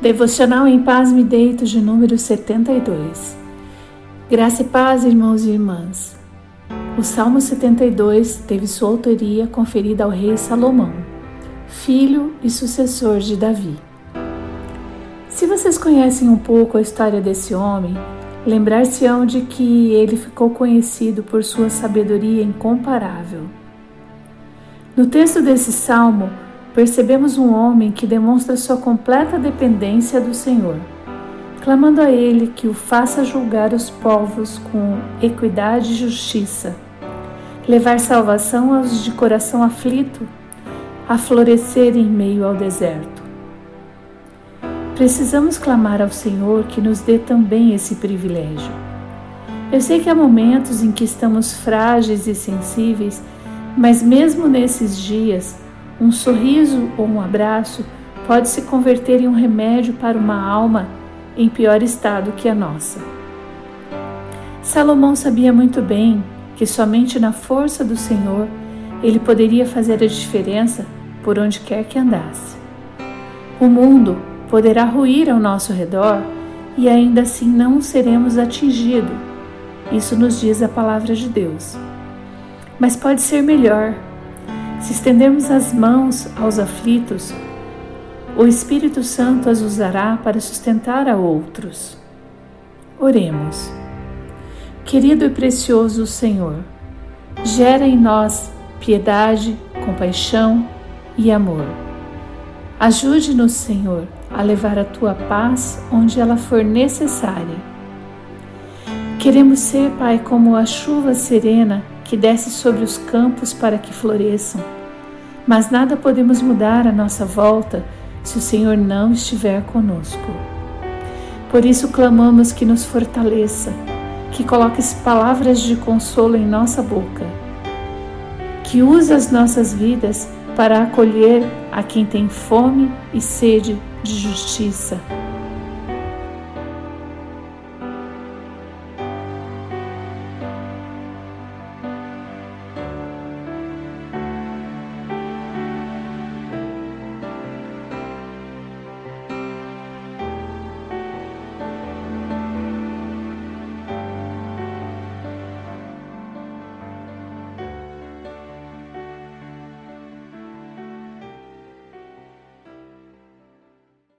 Devocional em Paz Me Deito de número 72. Graça e paz, irmãos e irmãs. O Salmo 72 teve sua autoria conferida ao rei Salomão, filho e sucessor de Davi. Se vocês conhecem um pouco a história desse homem, lembrar-se-ão de que ele ficou conhecido por sua sabedoria incomparável. No texto desse salmo, percebemos um homem que demonstra sua completa dependência do Senhor, clamando a Ele que o faça julgar os povos com equidade e justiça, levar salvação aos de coração aflito, a florescer em meio ao deserto. Precisamos clamar ao Senhor que nos dê também esse privilégio. Eu sei que há momentos em que estamos frágeis e sensíveis, mas mesmo nesses dias, um sorriso ou um abraço pode se converter em um remédio para uma alma em pior estado que a nossa. Salomão sabia muito bem que somente na força do Senhor ele poderia fazer a diferença por onde quer que andasse. O mundo poderá ruir ao nosso redor e ainda assim não seremos atingidos. Isso nos diz a palavra de Deus. Mas pode ser melhor se estendermos as mãos aos aflitos, o Espírito Santo as usará para sustentar a outros. Oremos. Querido e precioso Senhor, gera em nós piedade, compaixão e amor. Ajude-nos, Senhor, a levar a tua paz onde ela for necessária. Queremos ser, Pai, como a chuva serena que desce sobre os campos para que floresçam. Mas nada podemos mudar à nossa volta se o Senhor não estiver conosco. Por isso clamamos que nos fortaleça, que coloque palavras de consolo em nossa boca, que use as nossas vidas para acolher a quem tem fome e sede de justiça